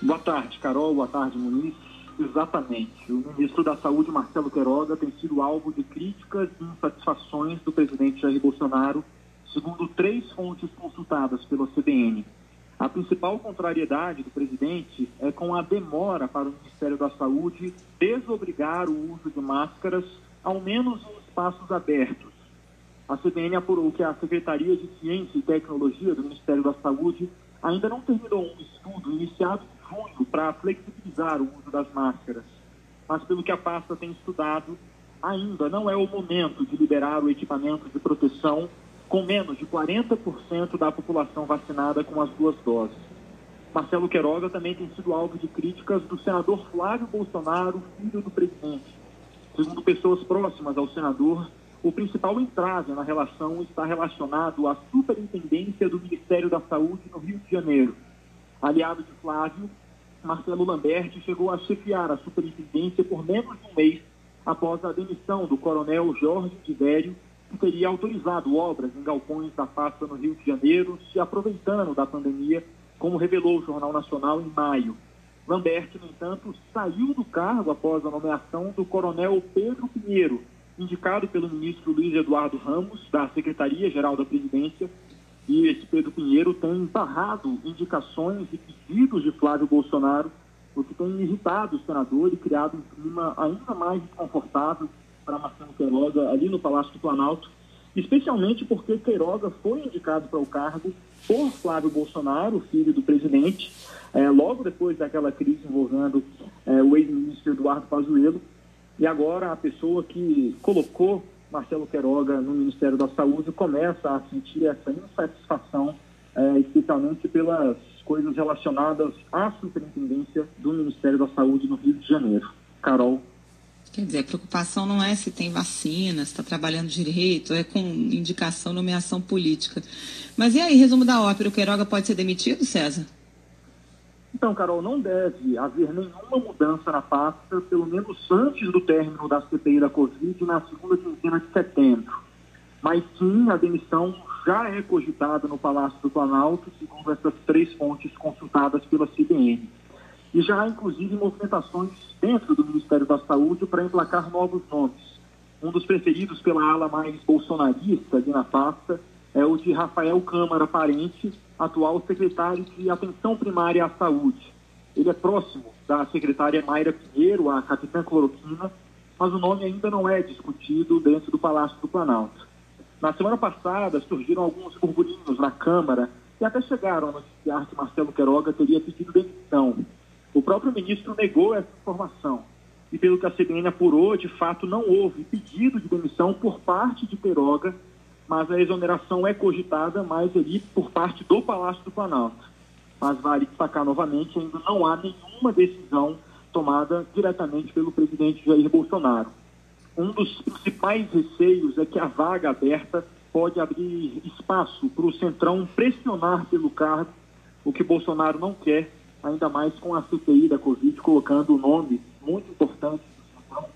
Boa tarde, Carol. Boa tarde, Muniz. Exatamente. O ministro da Saúde, Marcelo Queiroga, tem sido alvo de críticas e insatisfações do presidente Jair Bolsonaro, segundo três fontes consultadas pela CBN. A principal contrariedade do presidente é com a demora para o Ministério da Saúde desobrigar o uso de máscaras, ao menos em espaços abertos. A CBN apurou que a Secretaria de Ciência e Tecnologia do Ministério da Saúde ainda não terminou um estudo iniciado junho para flexibilizar o uso das máscaras. Mas, pelo que a pasta tem estudado, ainda não é o momento de liberar o equipamento de proteção com menos de 40% da população vacinada com as duas doses. Marcelo Queiroga também tem sido alvo de críticas do senador Flávio Bolsonaro, filho do presidente. Segundo pessoas próximas ao senador, o principal entrave na relação está relacionado à superintendência do Ministério da Saúde no Rio de Janeiro. Aliado de Flávio, Marcelo Lamberti chegou a chefiar a superintendência por menos de um mês após a demissão do coronel Jorge Tiberio, que teria autorizado obras em galpões da pasta no Rio de Janeiro, se aproveitando da pandemia, como revelou o Jornal Nacional em maio. Lamberti, no entanto, saiu do cargo após a nomeação do coronel Pedro Pinheiro, indicado pelo ministro Luiz Eduardo Ramos, da Secretaria-Geral da Presidência, e esse Pedro Pinheiro tem barrado indicações e pedidos de Flávio Bolsonaro, o que tem irritado o senador e criado um clima ainda mais desconfortável para Marcelo Queiroga ali no Palácio do Planalto, especialmente porque Queiroga foi indicado para o cargo por Flávio Bolsonaro, filho do presidente, é, logo depois daquela crise envolvendo é, o ex-ministro Eduardo Pazuello, e agora a pessoa que colocou Marcelo Queiroga no Ministério da Saúde começa a sentir essa insatisfação, é, especialmente pelas coisas relacionadas à superintendência do Ministério da Saúde no Rio de Janeiro. Carol. Quer dizer, a preocupação não é se tem vacina, se está trabalhando direito, é com indicação, nomeação política. Mas e aí, resumo da ópera, o Queiroga pode ser demitido, César? Então, Carol, não deve haver nenhuma mudança na pasta, pelo menos antes do término da CPI da Covid, na segunda quinzena de setembro. Mas sim, a demissão já é cogitada no Palácio do Planalto, segundo essas três fontes consultadas pela CBN. E já há, inclusive, movimentações dentro do Ministério da Saúde para emplacar novos nomes. Um dos preferidos pela ala mais bolsonarista ali na pasta é o de Rafael Câmara Parente, atual secretário de Atenção Primária à Saúde. Ele é próximo da secretária Mayra Pinheiro, a capitã cloroquina, mas o nome ainda não é discutido dentro do Palácio do Planalto. Na semana passada surgiram alguns burburinhos na Câmara e até chegaram a noticiar que Marcelo Queiroga teria pedido demissão. O próprio ministro negou essa informação. E pelo que a CBN apurou, de fato não houve pedido de demissão por parte de Queiroga mas a exoneração é cogitada mais ali por parte do Palácio do Planalto. Mas vale destacar novamente, ainda não há nenhuma decisão tomada diretamente pelo presidente Jair Bolsonaro. Um dos principais receios é que a vaga aberta pode abrir espaço para o Centrão pressionar pelo cargo, o que Bolsonaro não quer, ainda mais com a CPI da Covid, colocando o nome muito importante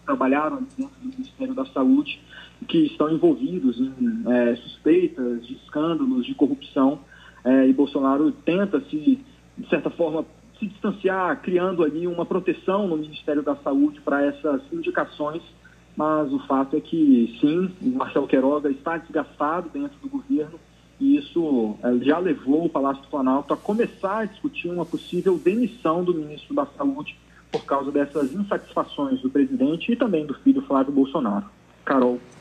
trabalharam dentro do Ministério da Saúde, que estão envolvidos em é, suspeitas de escândalos de corrupção é, e Bolsonaro tenta se, de certa forma, se distanciar, criando ali uma proteção no Ministério da Saúde para essas indicações, mas o fato é que sim, Marcelo Queiroga está desgastado dentro do governo e isso é, já levou o Palácio do Planalto a começar a discutir uma possível demissão do ministro da Saúde por causa dessas insatisfações do presidente e também do filho Flávio Bolsonaro. Carol.